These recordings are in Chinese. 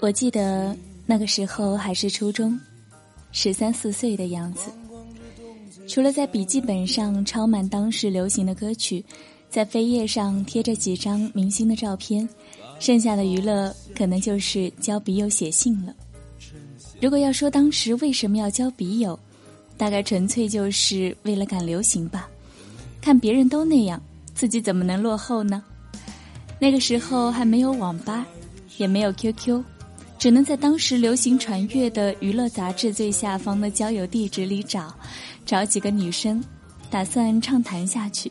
我记得那个时候还是初中。十三四岁的样子，除了在笔记本上抄满当时流行的歌曲，在扉页上贴着几张明星的照片，剩下的娱乐可能就是交笔友写信了。如果要说当时为什么要交笔友，大概纯粹就是为了赶流行吧。看别人都那样，自己怎么能落后呢？那个时候还没有网吧，也没有 QQ。只能在当时流行传阅的娱乐杂志最下方的交友地址里找，找几个女生，打算畅谈下去，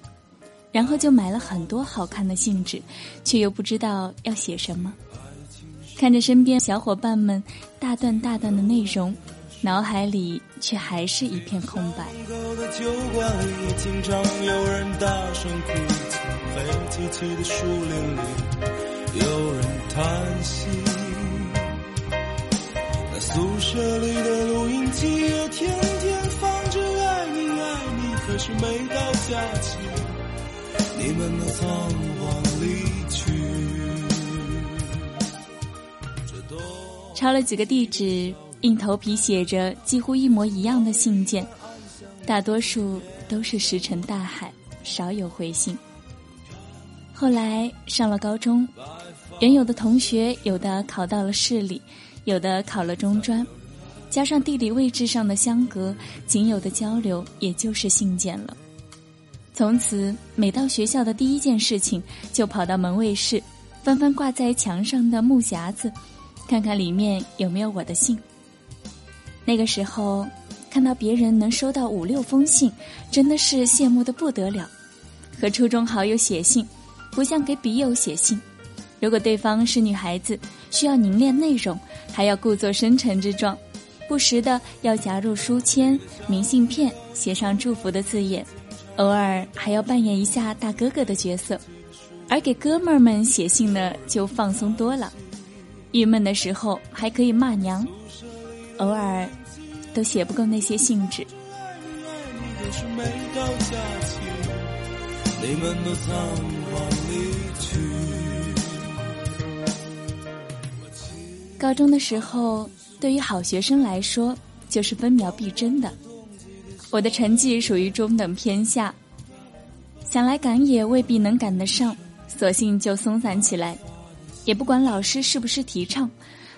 然后就买了很多好看的信纸，却又不知道要写什么。看着身边小伙伴们大段大段的内容，脑海里却还是一片空白。有人叹息。宿舍里的录音机也天天放着爱你爱你，可是每到假期，你们都仓皇离去。抄了几个地址，硬头皮写着几乎一模一样的信件，大多数都是石沉大海，少有回信。后来上了高中，原有的同学有的考到了市里。有的考了中专，加上地理位置上的相隔，仅有的交流也就是信件了。从此，每到学校的第一件事情，就跑到门卫室，翻翻挂在墙上的木匣子，看看里面有没有我的信。那个时候，看到别人能收到五六封信，真的是羡慕的不得了。和初中好友写信，不像给笔友写信。如果对方是女孩子，需要凝练内容，还要故作深沉之状，不时的要夹入书签、明信片，写上祝福的字眼，偶尔还要扮演一下大哥哥的角色。而给哥们儿们写信呢，就放松多了。郁闷的时候还可以骂娘，偶尔都写不够那些信纸。你们都仓皇离去。高中的时候，对于好学生来说，就是分秒必争的。我的成绩属于中等偏下，想来赶也未必能赶得上，索性就松散起来，也不管老师是不是提倡，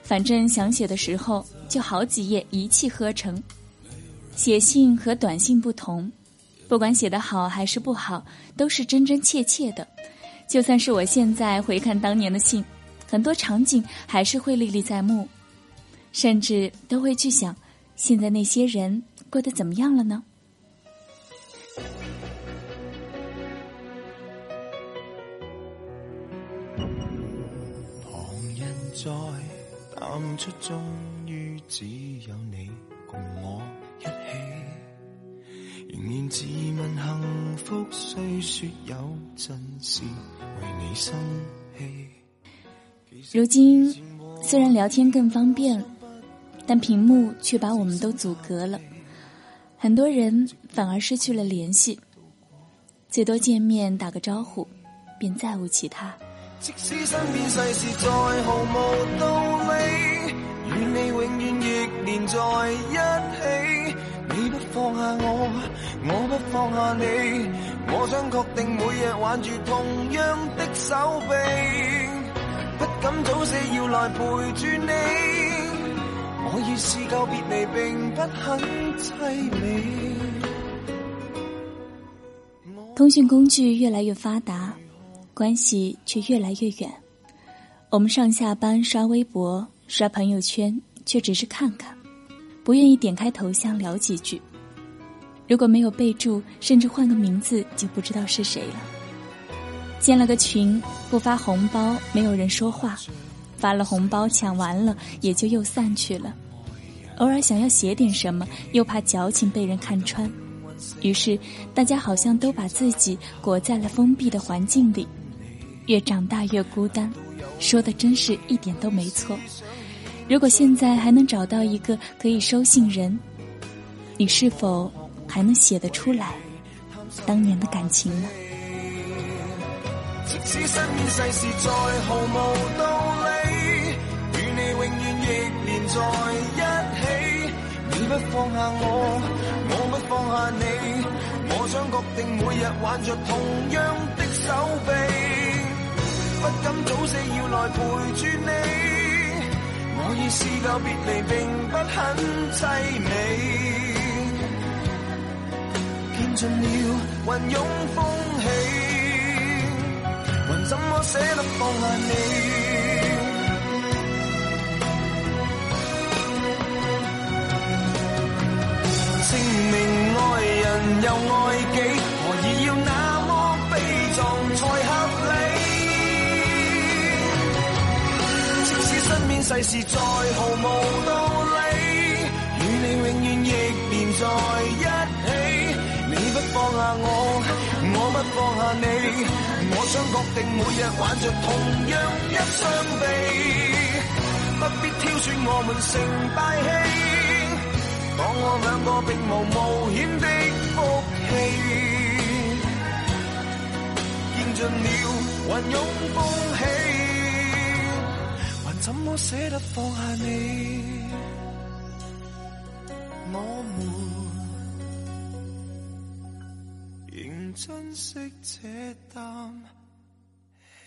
反正想写的时候就好几页一气呵成。写信和短信不同，不管写得好还是不好，都是真真切切的。就算是我现在回看当年的信。很多场景还是会历历在目，甚至都会去想，现在那些人过得怎么样了呢？旁人在淡出，终于只有你共我一起。仍然自问幸福，虽说有阵时为你生气。如今，虽然聊天更方便，但屏幕却把我们都阻隔了。很多人反而失去了联系，最多见面打个招呼，便再无其他。即使身边世事再毫无道理，与你永远亦连在一起。你不放下我，我不放下你，我想确定每日挽住同样的手臂。不敢早死要来陪住你，我已试告别离并不很凄美。通讯工具越来越发达，关系却越来越远。我们上下班刷微博、刷朋友圈，却只是看看，不愿意点开头像聊几句。如果没有备注，甚至换个名字，就不知道是谁了。建了个群，不发红包，没有人说话；发了红包，抢完了，也就又散去了。偶尔想要写点什么，又怕矫情被人看穿，于是大家好像都把自己裹在了封闭的环境里。越长大越孤单，说的真是一点都没错。如果现在还能找到一个可以收信人，你是否还能写得出来当年的感情呢？即使身边世事再毫无道理，与你永远亦连在一起。你不放下我，我不放下你，我想确定每日挽着同样的手臂。不敢早死要来陪住你，我已试够别离并不很凄美，见尽了云涌风起，还怎么舍得放下你？证明爱人又爱己，何以要那么悲壮才合理？即使身边世事再毫无道理，与你永远亦连在一起。你不放下我，我不放下你。我想确定每日挽着同样一双臂，不必挑选我们成败戏。当我两个并无冒险的福气，见尽了云涌风起。怎么舍得放下你？我们珍惜这啖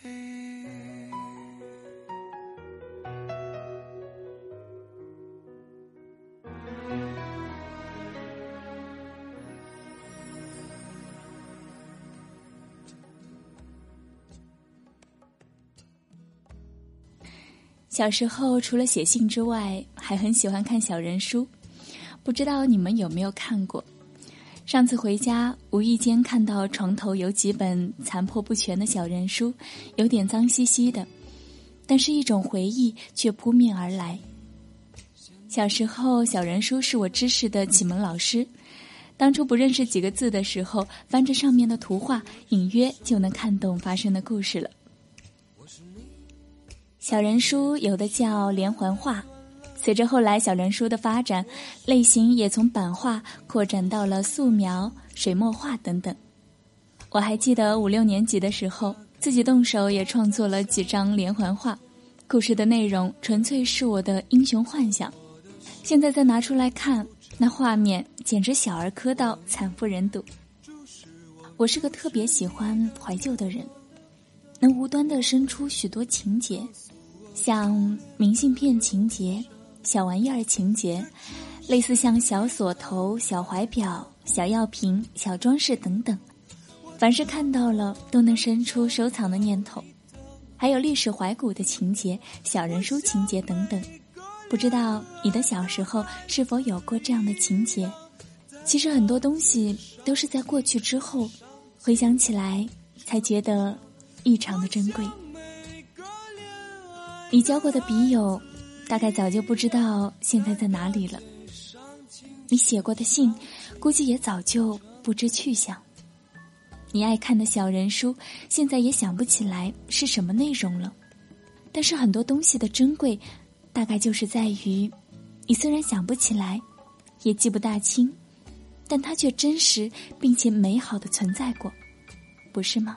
气。小时候除了写信之外，还很喜欢看小人书，不知道你们有没有看过？上次回家无意间看到床头有几本残破不全的小人书，有点脏兮兮的，但是一种回忆却扑面而来。小时候，小人书是我知识的启蒙老师。当初不认识几个字的时候，翻着上面的图画，隐约就能看懂发生的故事了。小人书有的叫连环画，随着后来小人书的发展，类型也从版画扩展到了素描、水墨画等等。我还记得五六年级的时候，自己动手也创作了几张连环画，故事的内容纯粹是我的英雄幻想。现在再拿出来看，那画面简直小儿科到惨不忍睹。我是个特别喜欢怀旧的人，能无端的生出许多情节。像明信片情节、小玩意儿情节，类似像小锁头、小怀表、小药瓶、小装饰等等，凡是看到了都能生出收藏的念头。还有历史怀古的情节、小人书情节等等，不知道你的小时候是否有过这样的情节？其实很多东西都是在过去之后，回想起来才觉得异常的珍贵。你交过的笔友，大概早就不知道现在在哪里了。你写过的信，估计也早就不知去向。你爱看的小人书，现在也想不起来是什么内容了。但是很多东西的珍贵，大概就是在于，你虽然想不起来，也记不大清，但它却真实并且美好的存在过，不是吗？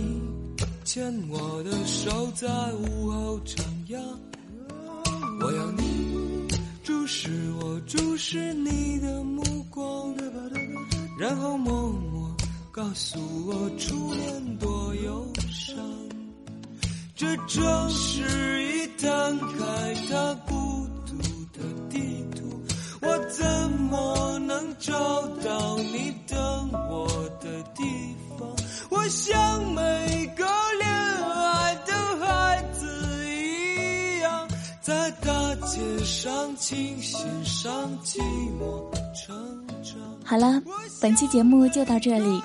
牵我的手，在午后徜徉。我要你注视我，注视你的目光，然后默默告诉我初恋多忧伤。这城市一摊开，它孤独的地图，我怎么能找到你等我的地方？我想每个大街上琴弦上寂寞成长。好了，本期节目就到这里。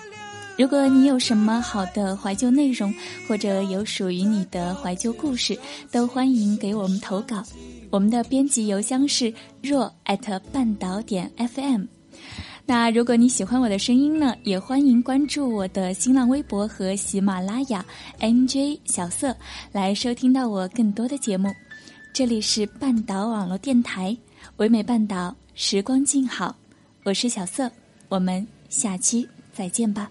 如果你有什么好的怀旧内容，或者有属于你的怀旧故事，都欢迎给我们投稿。我们的编辑邮箱是若艾特半岛点 FM。那如果你喜欢我的声音呢，也欢迎关注我的新浪微博和喜马拉雅 NJ 小色，来收听到我更多的节目。这里是半岛网络电台，唯美半岛，时光静好，我是小色，我们下期再见吧。